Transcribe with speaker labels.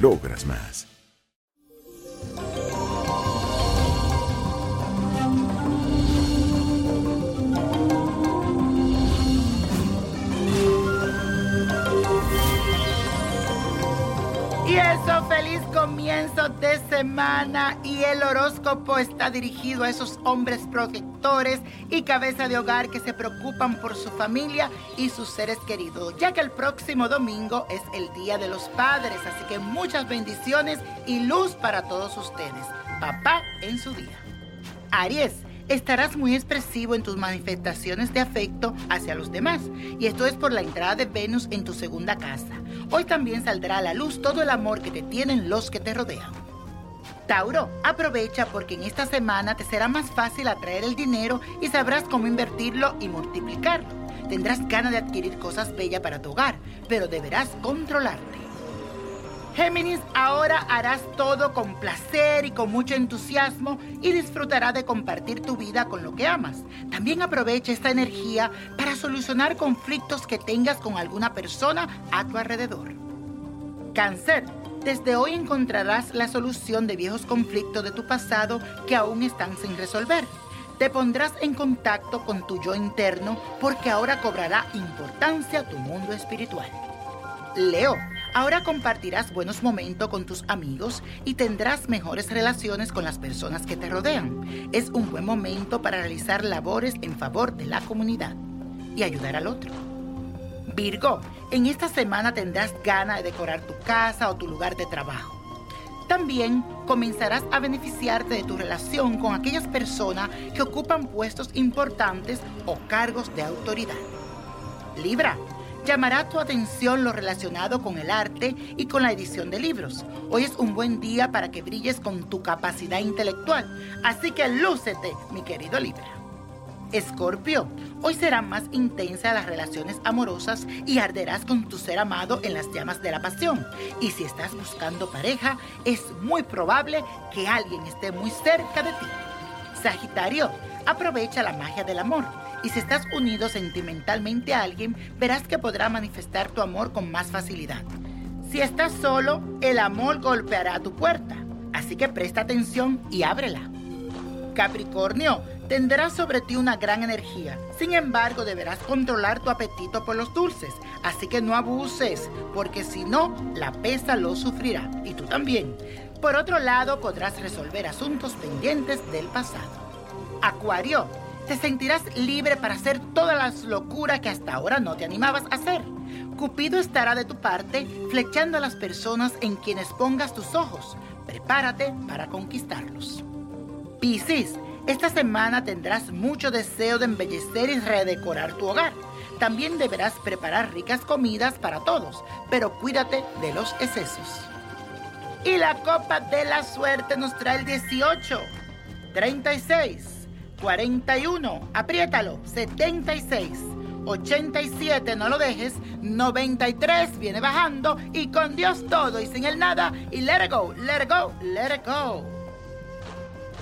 Speaker 1: logras más.
Speaker 2: Y eso, feliz comienzo de semana. Y el horóscopo está dirigido a esos hombres protectores y cabeza de hogar que se preocupan por su familia y sus seres queridos, ya que el próximo domingo es el Día de los Padres. Así que muchas bendiciones y luz para todos ustedes. Papá en su día. Aries. Estarás muy expresivo en tus manifestaciones de afecto hacia los demás, y esto es por la entrada de Venus en tu segunda casa. Hoy también saldrá a la luz todo el amor que te tienen los que te rodean. Tauro, aprovecha porque en esta semana te será más fácil atraer el dinero y sabrás cómo invertirlo y multiplicarlo. Tendrás ganas de adquirir cosas bellas para tu hogar, pero deberás controlarte. Géminis, ahora harás todo con placer y con mucho entusiasmo y disfrutarás de compartir tu vida con lo que amas. También aprovecha esta energía para solucionar conflictos que tengas con alguna persona a tu alrededor. Cáncer, desde hoy encontrarás la solución de viejos conflictos de tu pasado que aún están sin resolver. Te pondrás en contacto con tu yo interno porque ahora cobrará importancia tu mundo espiritual. Leo, ahora compartirás buenos momentos con tus amigos y tendrás mejores relaciones con las personas que te rodean. Es un buen momento para realizar labores en favor de la comunidad y ayudar al otro. Virgo, en esta semana tendrás ganas de decorar tu casa o tu lugar de trabajo. También comenzarás a beneficiarte de tu relación con aquellas personas que ocupan puestos importantes o cargos de autoridad. Libra, llamará tu atención lo relacionado con el arte y con la edición de libros. Hoy es un buen día para que brilles con tu capacidad intelectual, así que lúcete, mi querido Libra. Escorpio, hoy serán más intensas las relaciones amorosas y arderás con tu ser amado en las llamas de la pasión. Y si estás buscando pareja, es muy probable que alguien esté muy cerca de ti. Sagitario, aprovecha la magia del amor. Y si estás unido sentimentalmente a alguien, verás que podrá manifestar tu amor con más facilidad. Si estás solo, el amor golpeará tu puerta. Así que presta atención y ábrela. Capricornio, tendrás sobre ti una gran energía. Sin embargo, deberás controlar tu apetito por los dulces. Así que no abuses, porque si no, la pesa lo sufrirá. Y tú también. Por otro lado, podrás resolver asuntos pendientes del pasado. Acuario, te sentirás libre para hacer todas las locuras que hasta ahora no te animabas a hacer. Cupido estará de tu parte, flechando a las personas en quienes pongas tus ojos. Prepárate para conquistarlos. Piscis, esta semana tendrás mucho deseo de embellecer y redecorar tu hogar. También deberás preparar ricas comidas para todos, pero cuídate de los excesos. Y la copa de la suerte nos trae el 18, 36, 41, apriétalo, 76. 87, no lo dejes, 93 viene bajando y con Dios todo y sin el nada y let it go, let it go, let it go.